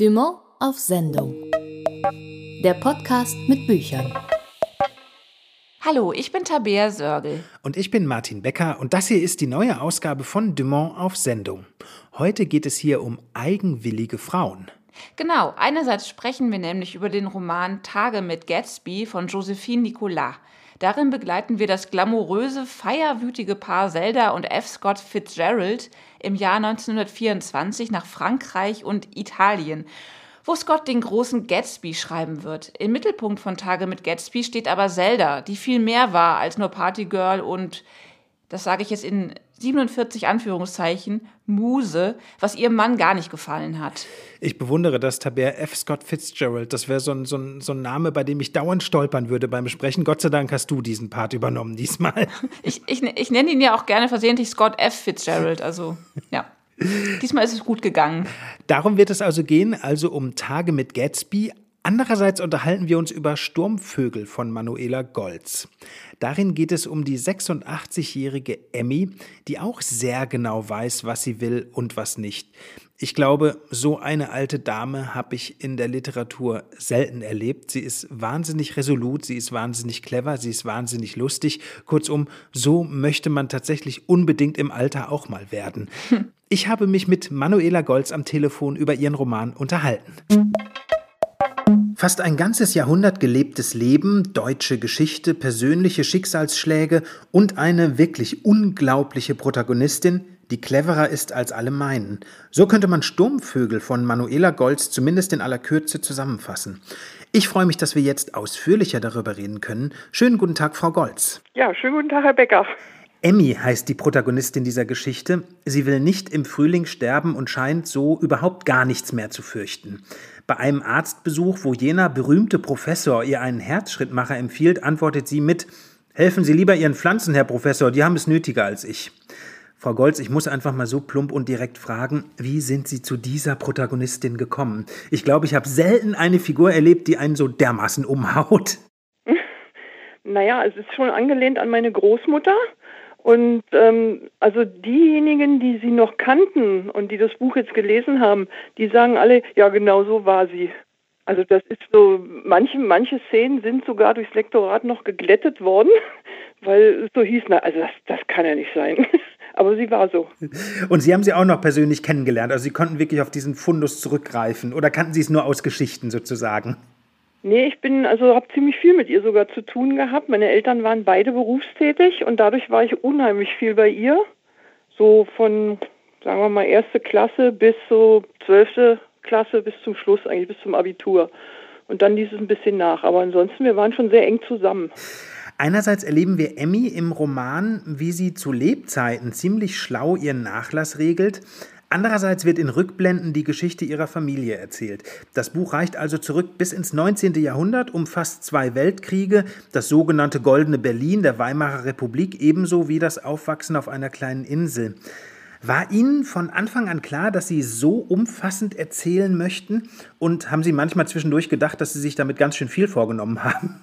Dumont auf Sendung. Der Podcast mit Büchern. Hallo, ich bin Tabea Sörgel. Und ich bin Martin Becker und das hier ist die neue Ausgabe von Dumont auf Sendung. Heute geht es hier um eigenwillige Frauen. Genau, einerseits sprechen wir nämlich über den Roman Tage mit Gatsby von Josephine Nicolas. Darin begleiten wir das glamouröse, feierwütige Paar Zelda und F. Scott Fitzgerald im Jahr 1924 nach Frankreich und Italien, wo Scott den großen Gatsby schreiben wird. Im Mittelpunkt von Tage mit Gatsby steht aber Zelda, die viel mehr war als nur Partygirl und, das sage ich jetzt in 47 Anführungszeichen, Muse, was ihrem Mann gar nicht gefallen hat. Ich bewundere das Tabea F. Scott Fitzgerald. Das wäre so ein, so, ein, so ein Name, bei dem ich dauernd stolpern würde beim Sprechen. Gott sei Dank hast du diesen Part übernommen diesmal. Ich, ich, ich nenne ihn ja auch gerne versehentlich Scott F. Fitzgerald. Also, ja. Diesmal ist es gut gegangen. Darum wird es also gehen, also um Tage mit Gatsby, Andererseits unterhalten wir uns über Sturmvögel von Manuela Goltz. Darin geht es um die 86-jährige Emmy, die auch sehr genau weiß, was sie will und was nicht. Ich glaube, so eine alte Dame habe ich in der Literatur selten erlebt. Sie ist wahnsinnig resolut, sie ist wahnsinnig clever, sie ist wahnsinnig lustig. Kurzum, so möchte man tatsächlich unbedingt im Alter auch mal werden. Ich habe mich mit Manuela Goltz am Telefon über ihren Roman unterhalten. Fast ein ganzes Jahrhundert gelebtes Leben, deutsche Geschichte, persönliche Schicksalsschläge und eine wirklich unglaubliche Protagonistin, die cleverer ist als alle meinen. So könnte man Sturmvögel von Manuela Goltz zumindest in aller Kürze zusammenfassen. Ich freue mich, dass wir jetzt ausführlicher darüber reden können. Schönen guten Tag, Frau Goltz. Ja, schönen guten Tag, Herr Becker. Emmy heißt die Protagonistin dieser Geschichte. Sie will nicht im Frühling sterben und scheint so überhaupt gar nichts mehr zu fürchten. Bei einem Arztbesuch, wo jener berühmte Professor ihr einen Herzschrittmacher empfiehlt, antwortet sie mit Helfen Sie lieber Ihren Pflanzen, Herr Professor, die haben es nötiger als ich. Frau Golz, ich muss einfach mal so plump und direkt fragen, wie sind Sie zu dieser Protagonistin gekommen? Ich glaube, ich habe selten eine Figur erlebt, die einen so dermaßen umhaut. Naja, es ist schon angelehnt an meine Großmutter. Und ähm, also diejenigen, die sie noch kannten und die das Buch jetzt gelesen haben, die sagen alle, ja, genau so war sie. Also das ist so, manche, manche Szenen sind sogar durchs Lektorat noch geglättet worden, weil es so hieß, na, also das, das kann ja nicht sein. Aber sie war so. Und Sie haben sie auch noch persönlich kennengelernt. Also Sie konnten wirklich auf diesen Fundus zurückgreifen oder kannten Sie es nur aus Geschichten sozusagen? Nee, ich bin, also habe ziemlich viel mit ihr sogar zu tun gehabt. Meine Eltern waren beide berufstätig und dadurch war ich unheimlich viel bei ihr. So von, sagen wir mal, erste Klasse bis so zwölfte Klasse bis zum Schluss, eigentlich bis zum Abitur. Und dann ließ es ein bisschen nach. Aber ansonsten, wir waren schon sehr eng zusammen. Einerseits erleben wir Emmy im Roman, wie sie zu Lebzeiten ziemlich schlau ihren Nachlass regelt. Andererseits wird in Rückblenden die Geschichte ihrer Familie erzählt. Das Buch reicht also zurück bis ins 19. Jahrhundert, umfasst zwei Weltkriege, das sogenannte Goldene Berlin der Weimarer Republik ebenso wie das Aufwachsen auf einer kleinen Insel. War Ihnen von Anfang an klar, dass Sie so umfassend erzählen möchten? Und haben Sie manchmal zwischendurch gedacht, dass Sie sich damit ganz schön viel vorgenommen haben?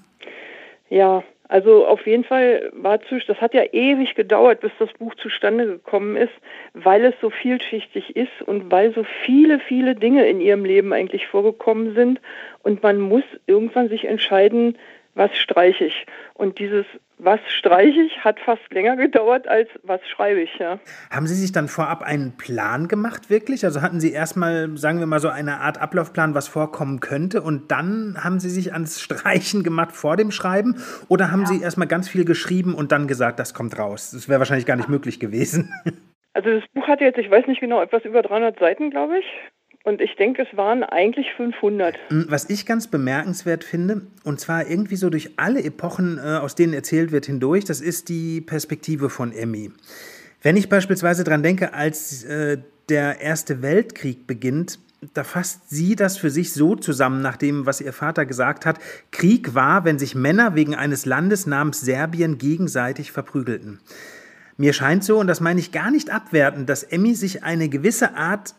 Ja, also auf jeden Fall war zu, das hat ja ewig gedauert, bis das Buch zustande gekommen ist, weil es so vielschichtig ist und weil so viele, viele Dinge in ihrem Leben eigentlich vorgekommen sind. Und man muss irgendwann sich entscheiden, was streiche ich. Und dieses was streiche ich hat fast länger gedauert als was schreibe ich, ja. Haben Sie sich dann vorab einen Plan gemacht, wirklich? Also hatten Sie erstmal, sagen wir mal, so eine Art Ablaufplan, was vorkommen könnte, und dann haben Sie sich ans Streichen gemacht vor dem Schreiben? Oder haben ja. Sie erstmal ganz viel geschrieben und dann gesagt, das kommt raus? Das wäre wahrscheinlich gar nicht möglich gewesen. Also das Buch hatte jetzt, ich weiß nicht genau, etwas über 300 Seiten, glaube ich. Und ich denke, es waren eigentlich 500. Hm, was ich ganz bemerkenswert finde, und zwar irgendwie so durch alle Epochen, äh, aus denen erzählt wird, hindurch, das ist die Perspektive von Emmy. Wenn ich beispielsweise daran denke, als äh, der Erste Weltkrieg beginnt, da fasst sie das für sich so zusammen, nach dem, was ihr Vater gesagt hat. Krieg war, wenn sich Männer wegen eines Landes namens Serbien gegenseitig verprügelten. Mir scheint so, und das meine ich gar nicht abwertend, dass Emmy sich eine gewisse Art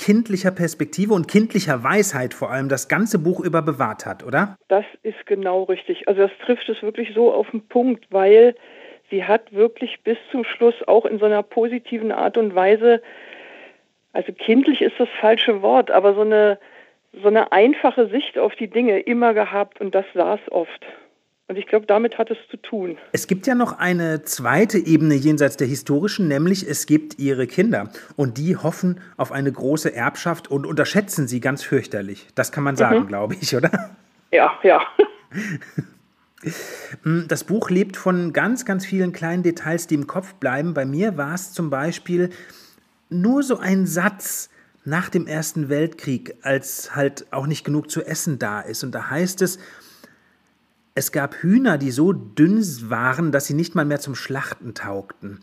kindlicher Perspektive und kindlicher Weisheit vor allem das ganze Buch über bewahrt hat, oder? Das ist genau richtig. Also das trifft es wirklich so auf den Punkt, weil sie hat wirklich bis zum Schluss auch in so einer positiven Art und Weise, also kindlich ist das falsche Wort, aber so eine so eine einfache Sicht auf die Dinge immer gehabt und das saß oft. Und ich glaube, damit hat es zu tun. Es gibt ja noch eine zweite Ebene jenseits der historischen, nämlich es gibt ihre Kinder. Und die hoffen auf eine große Erbschaft und unterschätzen sie ganz fürchterlich. Das kann man sagen, mhm. glaube ich, oder? Ja, ja. Das Buch lebt von ganz, ganz vielen kleinen Details, die im Kopf bleiben. Bei mir war es zum Beispiel nur so ein Satz nach dem Ersten Weltkrieg, als halt auch nicht genug zu essen da ist. Und da heißt es, es gab Hühner, die so dünn waren, dass sie nicht mal mehr zum Schlachten taugten.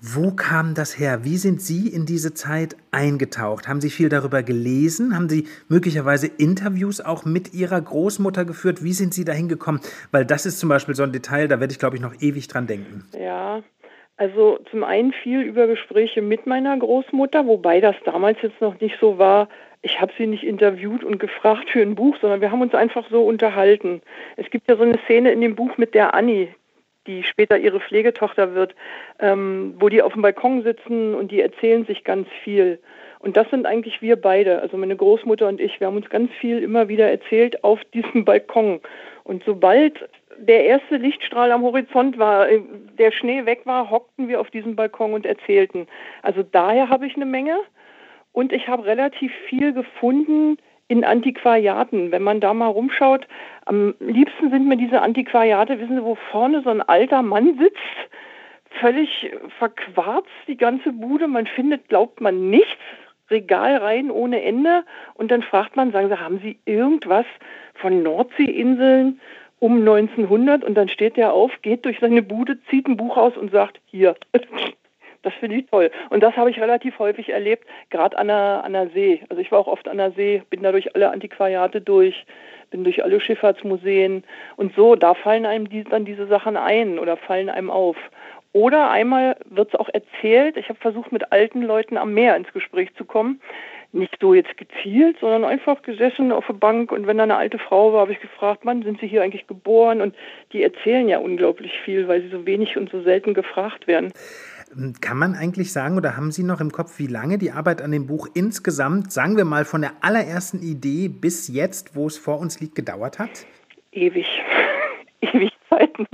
Wo kam das her? Wie sind Sie in diese Zeit eingetaucht? Haben Sie viel darüber gelesen? Haben Sie möglicherweise Interviews auch mit Ihrer Großmutter geführt? Wie sind Sie dahin gekommen? Weil das ist zum Beispiel so ein Detail, da werde ich, glaube ich, noch ewig dran denken. Ja, also zum einen viel über Gespräche mit meiner Großmutter, wobei das damals jetzt noch nicht so war, ich habe sie nicht interviewt und gefragt für ein Buch, sondern wir haben uns einfach so unterhalten. Es gibt ja so eine Szene in dem Buch mit der Annie, die später ihre Pflegetochter wird, ähm, wo die auf dem Balkon sitzen und die erzählen sich ganz viel. Und das sind eigentlich wir beide, also meine Großmutter und ich. Wir haben uns ganz viel immer wieder erzählt auf diesem Balkon. Und sobald der erste Lichtstrahl am Horizont war, äh, der Schnee weg war, hockten wir auf diesem Balkon und erzählten. Also daher habe ich eine Menge. Und ich habe relativ viel gefunden in Antiquariaten. Wenn man da mal rumschaut, am liebsten sind mir diese Antiquariate, wissen Sie, wo vorne so ein alter Mann sitzt, völlig verquarzt die ganze Bude. Man findet, glaubt man, nichts. Regal rein ohne Ende. Und dann fragt man, sagen Sie, haben Sie irgendwas von Nordseeinseln um 1900? Und dann steht der auf, geht durch seine Bude, zieht ein Buch aus und sagt, hier. Das finde ich toll. Und das habe ich relativ häufig erlebt, gerade an der, an der See. Also ich war auch oft an der See, bin da durch alle Antiquariate durch, bin durch alle Schifffahrtsmuseen und so, da fallen einem die, dann diese Sachen ein oder fallen einem auf. Oder einmal wird es auch erzählt, ich habe versucht, mit alten Leuten am Meer ins Gespräch zu kommen. Nicht so jetzt gezielt, sondern einfach gesessen auf der Bank und wenn da eine alte Frau war, habe ich gefragt, Mann, sind Sie hier eigentlich geboren? Und die erzählen ja unglaublich viel, weil sie so wenig und so selten gefragt werden. Kann man eigentlich sagen oder haben Sie noch im Kopf, wie lange die Arbeit an dem Buch insgesamt, sagen wir mal von der allerersten Idee bis jetzt, wo es vor uns liegt, gedauert hat? Ewig. Ewig Zeiten.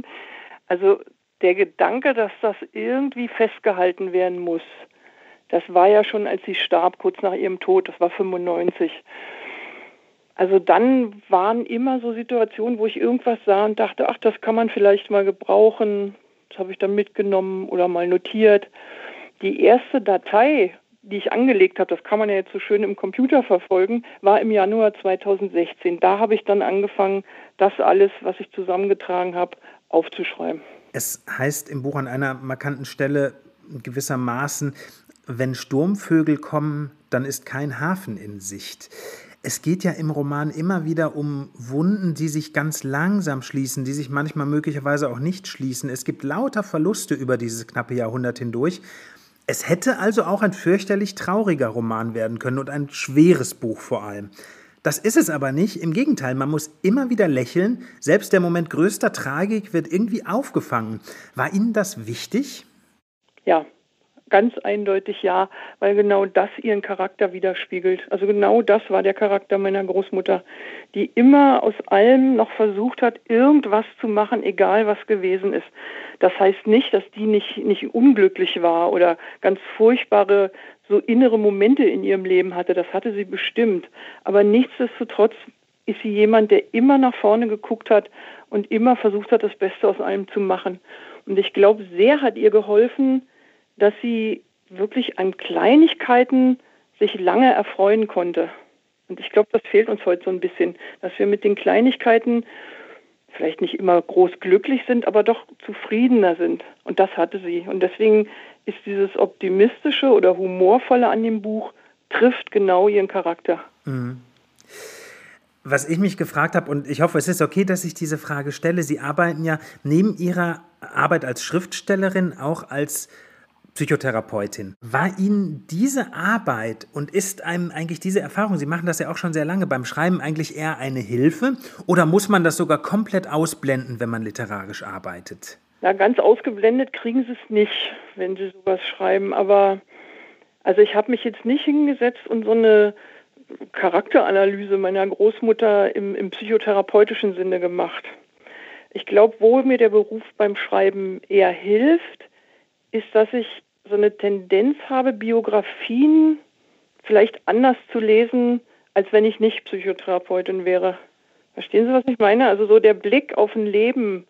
Also der Gedanke, dass das irgendwie festgehalten werden muss, das war ja schon, als sie starb, kurz nach ihrem Tod, das war 95. Also dann waren immer so Situationen, wo ich irgendwas sah und dachte, ach, das kann man vielleicht mal gebrauchen. Das habe ich dann mitgenommen oder mal notiert. Die erste Datei, die ich angelegt habe, das kann man ja jetzt so schön im Computer verfolgen, war im Januar 2016. Da habe ich dann angefangen, das alles, was ich zusammengetragen habe, aufzuschreiben. Es heißt im Buch an einer markanten Stelle gewissermaßen, wenn Sturmvögel kommen, dann ist kein Hafen in Sicht. Es geht ja im Roman immer wieder um Wunden, die sich ganz langsam schließen, die sich manchmal möglicherweise auch nicht schließen. Es gibt lauter Verluste über dieses knappe Jahrhundert hindurch. Es hätte also auch ein fürchterlich trauriger Roman werden können und ein schweres Buch vor allem. Das ist es aber nicht. Im Gegenteil, man muss immer wieder lächeln. Selbst der Moment größter Tragik wird irgendwie aufgefangen. War Ihnen das wichtig? Ja, ganz eindeutig ja, weil genau das ihren Charakter widerspiegelt. Also genau das war der Charakter meiner Großmutter, die immer aus allem noch versucht hat, irgendwas zu machen, egal was gewesen ist. Das heißt nicht, dass die nicht, nicht unglücklich war oder ganz furchtbare so innere Momente in ihrem Leben hatte. Das hatte sie bestimmt. Aber nichtsdestotrotz ist sie jemand, der immer nach vorne geguckt hat und immer versucht hat, das Beste aus allem zu machen. Und ich glaube, sehr hat ihr geholfen, dass sie wirklich an Kleinigkeiten sich lange erfreuen konnte. Und ich glaube, das fehlt uns heute so ein bisschen, dass wir mit den Kleinigkeiten vielleicht nicht immer groß glücklich sind, aber doch zufriedener sind. Und das hatte sie. Und deswegen ist dieses optimistische oder humorvolle an dem Buch trifft genau ihren Charakter. Mhm. Was ich mich gefragt habe, und ich hoffe, es ist okay, dass ich diese Frage stelle. Sie arbeiten ja neben Ihrer Arbeit als Schriftstellerin auch als Psychotherapeutin. War Ihnen diese Arbeit und ist einem eigentlich diese Erfahrung, Sie machen das ja auch schon sehr lange beim Schreiben, eigentlich eher eine Hilfe? Oder muss man das sogar komplett ausblenden, wenn man literarisch arbeitet? Na, ganz ausgeblendet kriegen Sie es nicht, wenn Sie sowas schreiben. Aber also ich habe mich jetzt nicht hingesetzt und so eine Charakteranalyse meiner Großmutter im, im psychotherapeutischen Sinne gemacht. Ich glaube, wo mir der Beruf beim Schreiben eher hilft, ist, dass ich so eine Tendenz habe, Biografien vielleicht anders zu lesen, als wenn ich nicht Psychotherapeutin wäre. Verstehen Sie, was ich meine? Also so der Blick auf ein Leben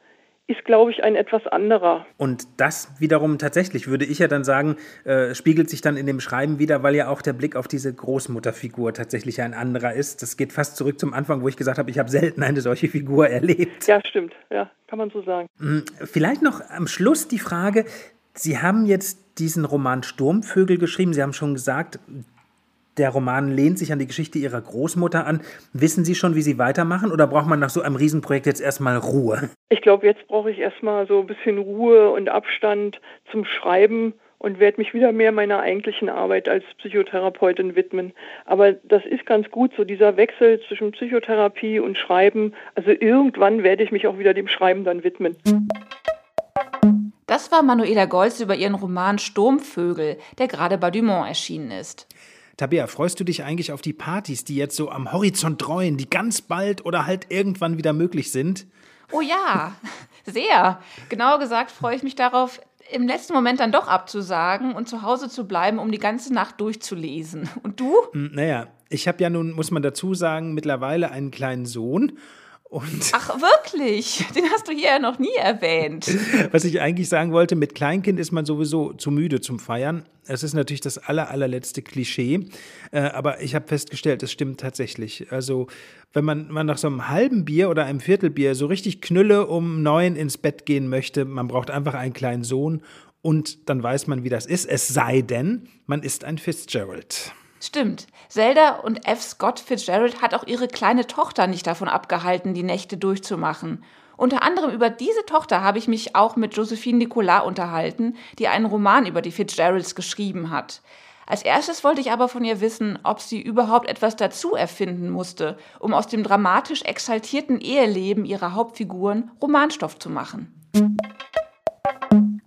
ist, glaube ich, ein etwas anderer. Und das wiederum tatsächlich, würde ich ja dann sagen, äh, spiegelt sich dann in dem Schreiben wieder, weil ja auch der Blick auf diese Großmutterfigur tatsächlich ein anderer ist. Das geht fast zurück zum Anfang, wo ich gesagt habe, ich habe selten eine solche Figur erlebt. Ja, stimmt. Ja, kann man so sagen. Hm, vielleicht noch am Schluss die Frage, Sie haben jetzt diesen Roman Sturmvögel geschrieben. Sie haben schon gesagt, der Roman lehnt sich an die Geschichte Ihrer Großmutter an. Wissen Sie schon, wie Sie weitermachen oder braucht man nach so einem Riesenprojekt jetzt erstmal Ruhe? Ich glaube, jetzt brauche ich erstmal so ein bisschen Ruhe und Abstand zum Schreiben und werde mich wieder mehr meiner eigentlichen Arbeit als Psychotherapeutin widmen. Aber das ist ganz gut, so dieser Wechsel zwischen Psychotherapie und Schreiben. Also irgendwann werde ich mich auch wieder dem Schreiben dann widmen. Das war Manuela Golz über ihren Roman Sturmvögel, der gerade bei Dumont erschienen ist. Tabea, freust du dich eigentlich auf die Partys, die jetzt so am Horizont treuen, die ganz bald oder halt irgendwann wieder möglich sind? Oh ja, sehr. Genauer gesagt freue ich mich darauf, im letzten Moment dann doch abzusagen und zu Hause zu bleiben, um die ganze Nacht durchzulesen. Und du? Hm, naja, ich habe ja nun, muss man dazu sagen, mittlerweile einen kleinen Sohn und Ach, wirklich? Den hast du hier ja noch nie erwähnt. Was ich eigentlich sagen wollte, mit Kleinkind ist man sowieso zu müde zum Feiern. Es ist natürlich das aller, allerletzte Klischee. Äh, aber ich habe festgestellt, es stimmt tatsächlich. Also, wenn man, man nach so einem halben Bier oder einem Viertelbier so richtig knülle um neun ins Bett gehen möchte, man braucht einfach einen kleinen Sohn und dann weiß man, wie das ist. Es sei denn, man ist ein Fitzgerald. Stimmt. Zelda und F. Scott Fitzgerald hat auch ihre kleine Tochter nicht davon abgehalten, die Nächte durchzumachen. Unter anderem über diese Tochter habe ich mich auch mit Josephine Nicolas unterhalten, die einen Roman über die Fitzgeralds geschrieben hat. Als erstes wollte ich aber von ihr wissen, ob sie überhaupt etwas dazu erfinden musste, um aus dem dramatisch exaltierten Eheleben ihrer Hauptfiguren Romanstoff zu machen.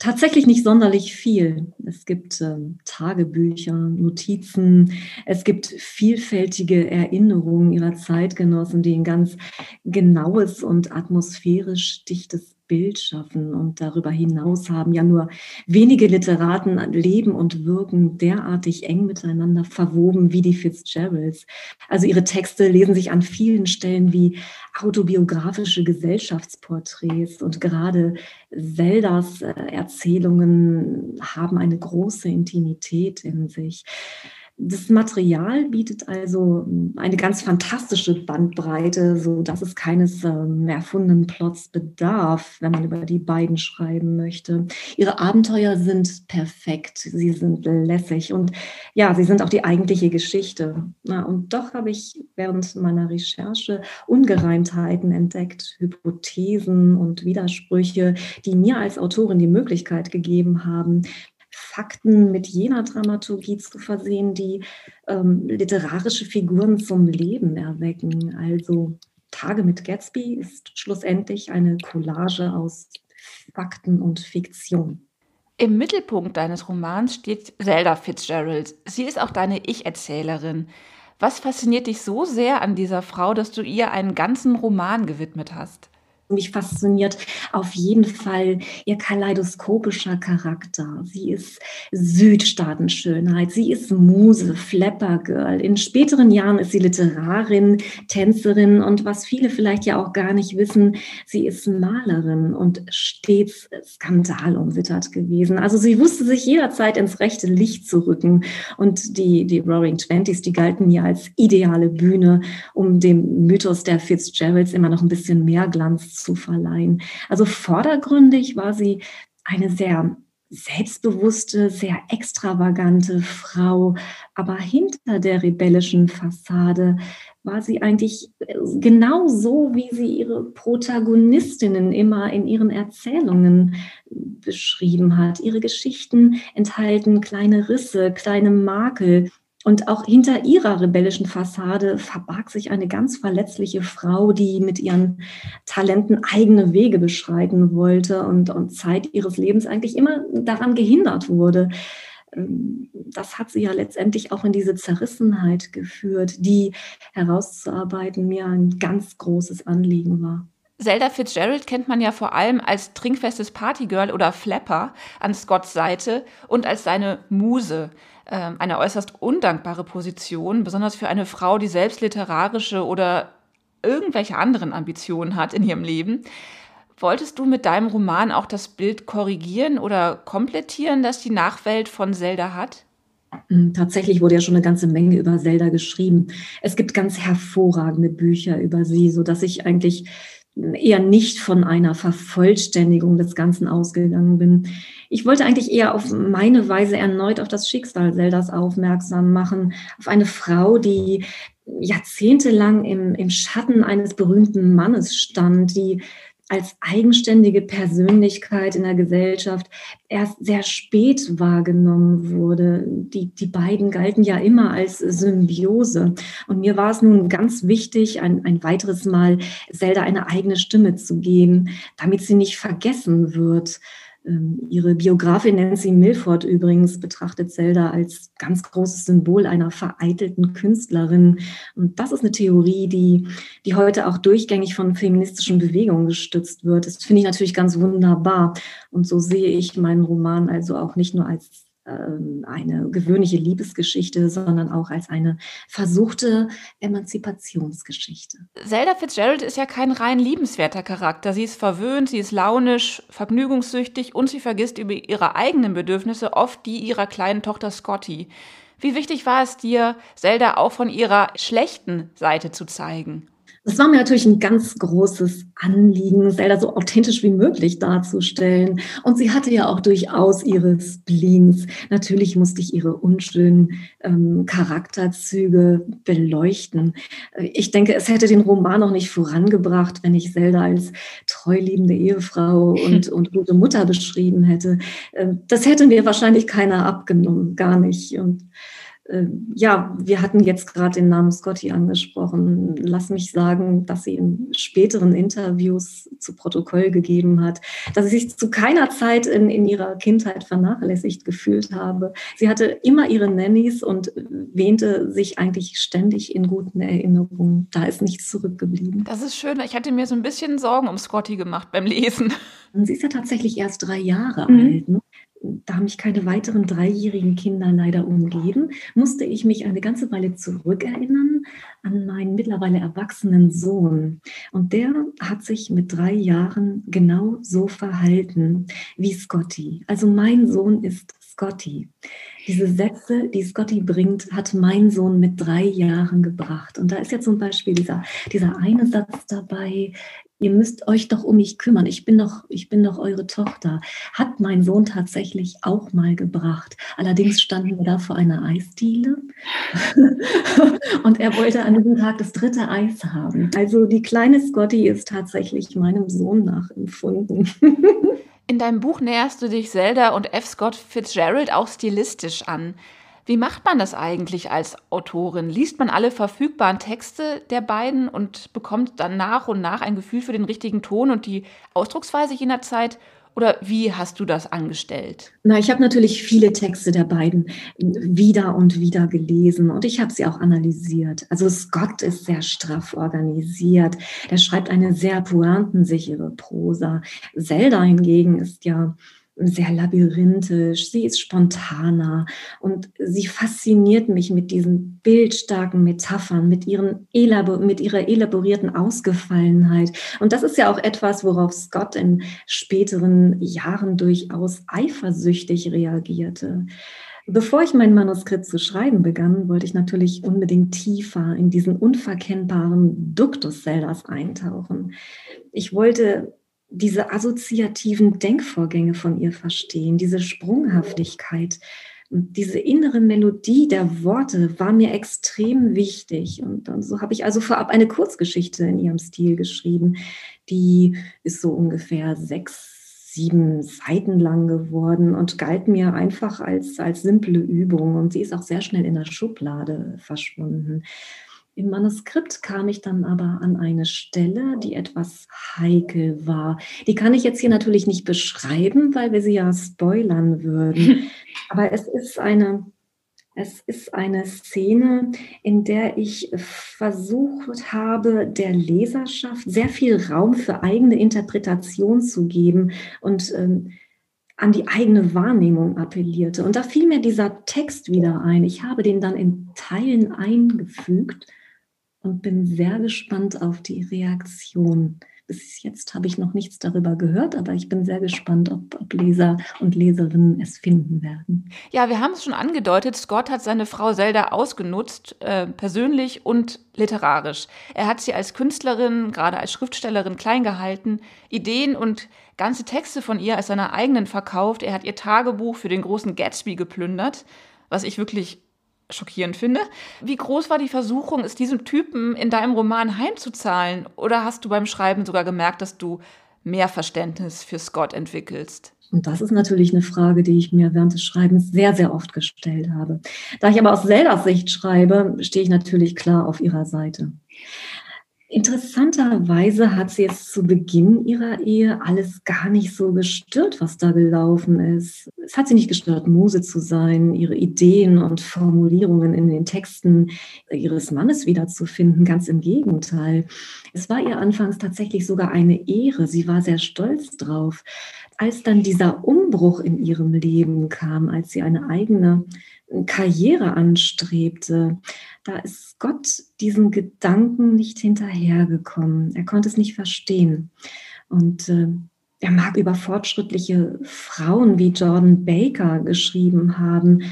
Tatsächlich nicht sonderlich viel. Es gibt äh, Tagebücher, Notizen, es gibt vielfältige Erinnerungen ihrer Zeitgenossen, die ein ganz genaues und atmosphärisch dichtes Bild schaffen. Und darüber hinaus haben ja nur wenige Literaten Leben und Wirken derartig eng miteinander verwoben wie die Fitzgeralds. Also ihre Texte lesen sich an vielen Stellen wie autobiografische Gesellschaftsporträts und gerade Zeldas äh, Erzählungen haben eine große Intimität in sich. Das Material bietet also hm, eine ganz fantastische Bandbreite, so dass es keines ähm, erfundenen Plots bedarf, wenn man über die beiden schreiben möchte. Ihre Abenteuer sind perfekt, sie sind lässig und ja, sie sind auch die eigentliche Geschichte. Na, und doch habe ich während meiner Recherche Ungereimtheiten entdeckt, Hypothesen und Widersprüche, die mir als Autorin die Möglichkeit gegeben haben, Fakten mit jener Dramaturgie zu versehen, die ähm, literarische Figuren zum Leben erwecken. Also Tage mit Gatsby ist schlussendlich eine Collage aus Fakten und Fiktion. Im Mittelpunkt deines Romans steht Zelda Fitzgerald. Sie ist auch deine Ich-Erzählerin. Was fasziniert dich so sehr an dieser Frau, dass du ihr einen ganzen Roman gewidmet hast? Mich fasziniert auf jeden Fall ihr kaleidoskopischer Charakter. Sie ist Südstaatenschönheit, sie ist Muse, Flappergirl. In späteren Jahren ist sie Literarin, Tänzerin und was viele vielleicht ja auch gar nicht wissen, sie ist Malerin und stets skandalumwittert gewesen. Also sie wusste sich jederzeit ins rechte Licht zu rücken und die, die Roaring Twenties, die galten ja als ideale Bühne, um dem Mythos der Fitzgeralds immer noch ein bisschen mehr Glanz zu verleihen. Also vordergründig war sie eine sehr selbstbewusste, sehr extravagante Frau, aber hinter der rebellischen Fassade war sie eigentlich äh, genau so, wie sie ihre Protagonistinnen immer in ihren Erzählungen beschrieben hat. Ihre Geschichten enthalten kleine Risse, kleine Makel, und auch hinter ihrer rebellischen Fassade verbarg sich eine ganz verletzliche Frau, die mit ihren Talenten eigene Wege beschreiten wollte und, und Zeit ihres Lebens eigentlich immer daran gehindert wurde. ähm, das hat sie ja letztendlich auch in diese Zerrissenheit geführt, die herauszuarbeiten mir ein ganz großes Anliegen war. Zelda Fitzgerald kennt man ja vor allem als trinkfestes Partygirl oder Flapper an Scotts Seite und als seine Muse. Ähm, eine äußerst undankbare Position, besonders für eine Frau, die selbst literarische oder irgendwelche anderen Ambitionen hat in ihrem Leben. Wolltest du mit deinem Roman auch das Bild korrigieren oder komplettieren, das die Nachwelt von Zelda hat? Hm, tatsächlich wurde ja schon eine ganze Menge über Zelda geschrieben. Es gibt ganz hervorragende Bücher über sie, sodass ich eigentlich eher nicht von einer Vervollständigung des Ganzen ausgegangen bin. Ich wollte eigentlich eher auf meine Weise erneut auf das Schicksal Zeldas aufmerksam machen, auf eine Frau, die jahrzehntelang im, im Schatten eines berühmten Mannes stand, die als eigenständige Persönlichkeit in der Gesellschaft erst sehr spät wahrgenommen wurde. Die, die beiden galten ja immer als Symbiose. Und mir war es nun ganz wichtig, ein, ein weiteres Mal Zelda eine eigene Stimme zu geben, damit sie nicht vergessen wird. Ähm, ihre Biografin Nancy Milford übrigens betrachtet Zelda als ganz großes Symbol einer vereitelten Künstlerin. Und das ist eine Theorie, die, die heute auch durchgängig von feministischen Bewegungen gestützt wird. Das finde ich natürlich ganz wunderbar. Und so sehe ich meinen Roman also auch nicht nur als eine gewöhnliche Liebesgeschichte, sondern auch als eine versuchte Emanzipationsgeschichte. Zelda Fitzgerald ist ja kein rein liebenswerter Charakter. Sie ist verwöhnt, sie ist launisch, vergnügungssüchtig und sie vergisst über ihre eigenen Bedürfnisse oft die ihrer kleinen Tochter Scotty. Wie wichtig war es dir, Zelda auch von ihrer schlechten Seite zu zeigen? Das war mir natürlich ein ganz großes Anliegen, Zelda so authentisch wie möglich darzustellen. Und sie hatte ja auch durchaus ihre Spleens. Natürlich musste ich ihre unschönen ähm, Charakterzüge beleuchten. Ich denke, es hätte den Roman noch nicht vorangebracht, wenn ich Zelda als treuliebende Ehefrau und, und gute Mutter beschrieben hätte. Ähm, das hätte mir wahrscheinlich keiner abgenommen, gar nicht. Und ja, wir hatten jetzt gerade den Namen Scotty angesprochen. Lass mich sagen, dass sie in späteren Interviews zu Protokoll gegeben hat, dass sie sich zu keiner Zeit in, in ihrer Kindheit vernachlässigt gefühlt habe. Sie hatte immer ihre Nannies und wähnte sich eigentlich ständig in guten Erinnerungen. Da ist nichts zurückgeblieben. Das ist schön. Ich hatte mir so ein bisschen Sorgen um Scotty gemacht beim Lesen. Sie ist ja tatsächlich erst drei Jahre mhm. alt. Ne? Da mich keine weiteren dreijährigen Kinder leider umgeben, musste ich mich eine ganze Weile zurückerinnern an meinen mittlerweile erwachsenen Sohn. Und der hat sich mit drei Jahren genau so verhalten wie Scotty. Also mein Sohn ist Scotty. Diese Sätze, die Scotty bringt, hat mein Sohn mit drei Jahren gebracht. Und da ist jetzt zum Beispiel dieser, dieser eine Satz dabei, ihr müsst euch doch um mich kümmern. Ich bin doch, ich bin doch eure Tochter. Hat mein Sohn tatsächlich auch mal gebracht. Allerdings standen wir da vor einer Eisdiele und er wollte an diesem Tag das dritte Eis haben. Also die kleine Scotty ist tatsächlich meinem Sohn nachempfunden. In deinem Buch näherst du dich Zelda und F. Scott Fitzgerald auch stilistisch an. Wie macht man das eigentlich als Autorin? Liest man alle verfügbaren Texte der beiden und bekommt dann nach und nach ein Gefühl für den richtigen Ton und die Ausdrucksweise jener Zeit? Oder wie hast du das angestellt? Na, ich habe natürlich viele Texte der beiden wieder und wieder gelesen und ich habe sie auch analysiert. Also Scott ist sehr straff organisiert. Der schreibt eine sehr pointensichere Prosa. Zelda hingegen ist ja sehr labyrinthisch, sie ist spontaner und sie fasziniert mich mit diesen bildstarken Metaphern, mit, ihren Elabor mit ihrer elaborierten Ausgefallenheit. Und das ist ja auch etwas, worauf Scott in späteren Jahren durchaus eifersüchtig reagierte. Bevor ich mein Manuskript zu schreiben begann, wollte ich natürlich unbedingt tiefer in diesen unverkennbaren Duktus Zeldas eintauchen. Ich wollte diese assoziativen Denkvorgänge von ihr verstehen, diese Sprunghaftigkeit. Diese innere Melodie der Worte war mir extrem wichtig. Und, und so habe ich also vorab eine Kurzgeschichte in ihrem Stil geschrieben. Die ist so ungefähr sechs, sieben Seiten lang geworden und galt mir einfach als, als simple Übung. Und sie ist auch sehr schnell in der Schublade verschwunden. Im Manuskript kam ich dann aber an eine Stelle, die etwas heikel war. Die kann ich jetzt hier natürlich nicht beschreiben, weil wir sie ja spoilern würden. Aber es ist eine, es ist eine Szene, in der ich versucht habe, der Leserschaft sehr viel Raum für eigene Interpretation zu geben und ähm, an die eigene Wahrnehmung appellierte. Und da fiel mir dieser Text wieder ein. Ich habe den dann in Teilen eingefügt und bin sehr gespannt auf die Reaktion. Bis jetzt habe ich noch nichts darüber gehört, aber ich bin sehr gespannt, ob, ob, Leser und Leserinnen es finden werden. Ja, wir haben es schon angedeutet, Scott hat seine Frau Zelda ausgenutzt, äh, persönlich und literarisch. Er hat sie als Künstlerin, gerade als Schriftstellerin klein gehalten, Ideen und ganze Texte von ihr als seiner eigenen verkauft. Er hat ihr Tagebuch für den großen Gatsby geplündert, was ich wirklich schockierend finde. Wie groß war die Versuchung, es diesem Typen in deinem Roman heimzuzahlen? Oder hast du beim Schreiben sogar gemerkt, dass du mehr Verständnis für Scott entwickelst? Und das ist natürlich eine Frage, die ich mir während des Schreibens sehr, sehr oft gestellt habe. Da ich aber aus Zeldas Sicht schreibe, stehe ich natürlich klar auf ihrer Seite. Interessanterweise hat sie jetzt zu Beginn ihrer Ehe alles gar nicht so gestört, was da gelaufen ist. Es hat sie nicht gestört, Muse zu sein, ihre Ideen und Formulierungen in den Texten ihres Mannes wiederzufinden. Ganz im Gegenteil. Es war ihr anfangs tatsächlich sogar eine Ehre. Sie war sehr stolz drauf. Als dann dieser Umbruch in ihrem Leben kam, als sie eine eigene Karriere anstrebte, da ist Gott diesen Gedanken nicht hinterhergekommen. Er konnte es nicht verstehen. Und äh, er mag über fortschrittliche Frauen wie Jordan Baker geschrieben haben,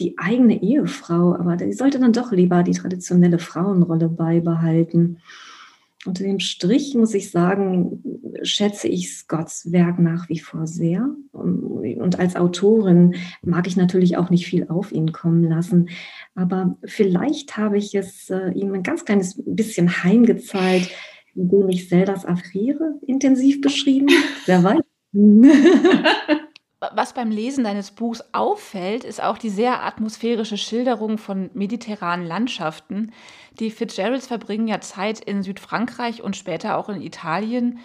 die eigene Ehefrau, aber die sollte dann doch lieber die traditionelle Frauenrolle beibehalten. Unter dem Strich muss ich sagen, schätze ich Scotts Werk nach wie vor sehr. Und als Autorin mag ich natürlich auch nicht viel auf ihn kommen lassen. Aber vielleicht habe ich es äh, ihm ein ganz kleines bisschen heimgezahlt, indem ich Zeldas Affäre intensiv beschrieben. Wer weiß. Was beim Lesen deines Buchs auffällt, ist auch die sehr atmosphärische Schilderung von mediterranen Landschaften. Die Fitzgeralds verbringen ja Zeit in Südfrankreich und später auch in Italien.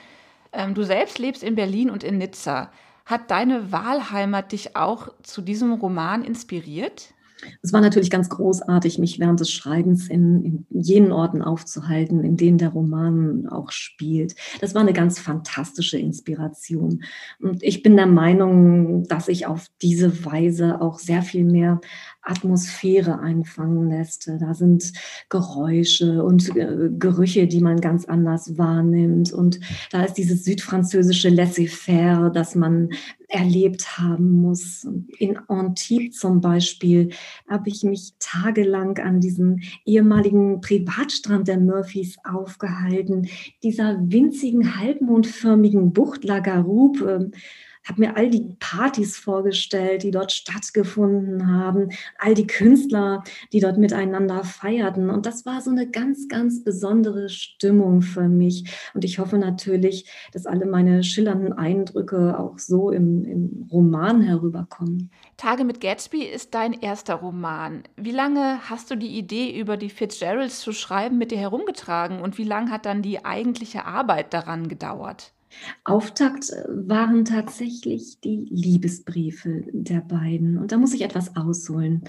Ähm, du selbst lebst in Berlin und in Nizza. Hat deine Wahlheimat dich auch zu diesem Roman inspiriert? Es war natürlich ganz großartig, mich während des Schreibens in, in, jenen Orten aufzuhalten, in denen der Roman auch spielt. Das war eine ganz fantastische Inspiration. Und ich bin der Meinung, dass ich auf diese Weise auch sehr viel mehr Atmosphäre einfangen lässt. Da sind Geräusche und äh, Gerüche, die man ganz anders wahrnimmt. Und da ist dieses südfranzösische Laissez-faire, das man erlebt haben muss. In Antibes zum Beispiel habe ich mich tagelang an diesem ehemaligen Privatstrand der Murphys aufgehalten, dieser winzigen halbmondförmigen Bucht La Garoupe habe mir all die Partys vorgestellt, die dort stattgefunden haben, all die Künstler, die dort miteinander feierten. Und das war so eine ganz, ganz besondere Stimmung für mich. Und ich hoffe natürlich, dass alle meine schillernden Eindrücke auch so im, im Roman herüberkommen. Tage mit Gatsby ist dein erster Roman. Wie lange hast du die Idee, über die Fitzgeralds zu schreiben, mit dir herumgetragen? Und wie lange hat dann die eigentliche Arbeit daran gedauert? Auftakt äh, waren tatsächlich die Liebesbriefe der beiden. Und da muss ich etwas ausholen.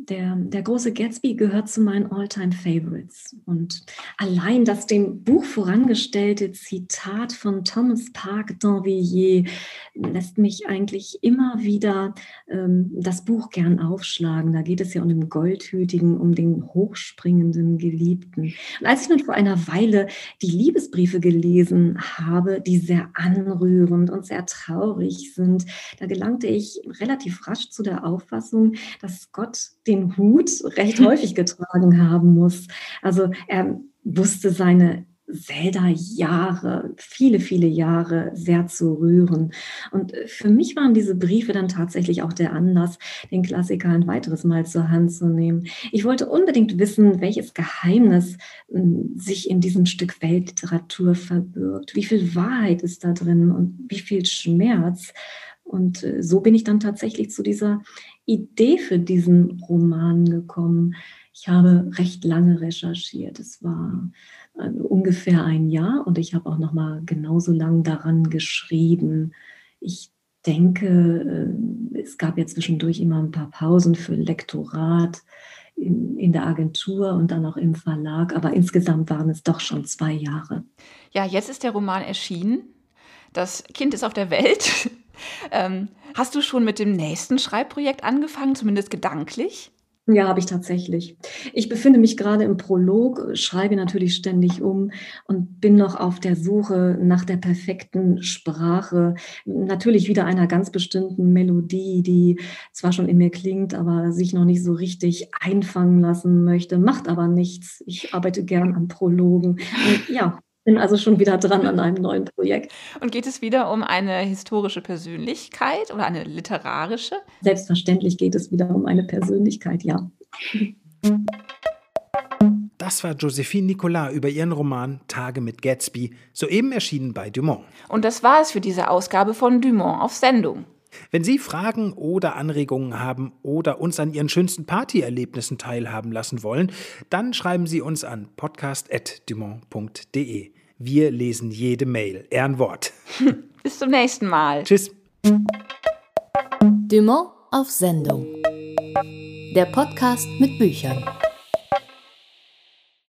Der, der große Gatsby gehört zu meinen Alltime favorites Und allein das dem Buch vorangestellte Zitat von Thomas Park d'Envilliers lässt mich eigentlich immer wieder ähm, das Buch gern aufschlagen. Da geht es ja um den Goldhütigen, um den hochspringenden Geliebten. Und als ich nun vor einer Weile die Liebesbriefe gelesen habe, die sehr anrührend und sehr traurig sind, da gelangte ich relativ rasch zu der Auffassung, dass Gott den Hut recht häufig getragen haben muss. Also er wusste seine Zelda-Jahre, viele, viele Jahre sehr zu rühren. Und für mich waren diese Briefe dann tatsächlich auch der Anlass, den Klassiker ein weiteres Mal zur Hand zu nehmen. Ich wollte unbedingt wissen, welches Geheimnis hm, sich in diesem Stück Weltliteratur verbirgt. Wie viel Wahrheit ist da drin und wie viel Schmerz. Und äh, so bin ich dann tatsächlich zu dieser Idee für diesen Roman gekommen. Ich habe recht lange recherchiert. Es war äh, ungefähr ein Jahr und ich habe auch noch mal genauso lang daran geschrieben. Ich denke, äh, es gab ja zwischendurch immer ein paar Pausen für Lektorat in, in der Agentur und dann auch im Verlag, aber insgesamt waren es doch schon zwei Jahre. Ja, jetzt ist der Roman erschienen. Das Kind ist auf der Welt. Ähm, hast du schon mit dem nächsten Schreibprojekt angefangen, zumindest gedanklich? Ja, habe ich tatsächlich. Ich befinde mich gerade im Prolog, schreibe natürlich ständig um und bin noch auf der Suche nach der perfekten Sprache. Natürlich wieder einer ganz bestimmten Melodie, die zwar schon in mir klingt, aber sich noch nicht so richtig einfangen lassen möchte, macht aber nichts. Ich arbeite gern an Prologen. Und ja, bin also schon wieder dran an einem neuen Projekt. Und geht es wieder um eine historische Persönlichkeit oder eine literarische? Selbstverständlich geht es wieder um eine Persönlichkeit, ja. Das war Josephine Nicolas über ihren Roman Tage mit Gatsby, soeben erschienen bei Dumont. Und das war es für diese Ausgabe von Dumont auf Sendung. Wenn Sie Fragen oder Anregungen haben oder uns an Ihren schönsten Partyerlebnissen teilhaben lassen wollen, dann schreiben Sie uns an podcast.dumont.de. Wir lesen jede Mail. Ehrenwort. Bis zum nächsten Mal. Tschüss. Dumont auf Sendung. Der Podcast mit Büchern.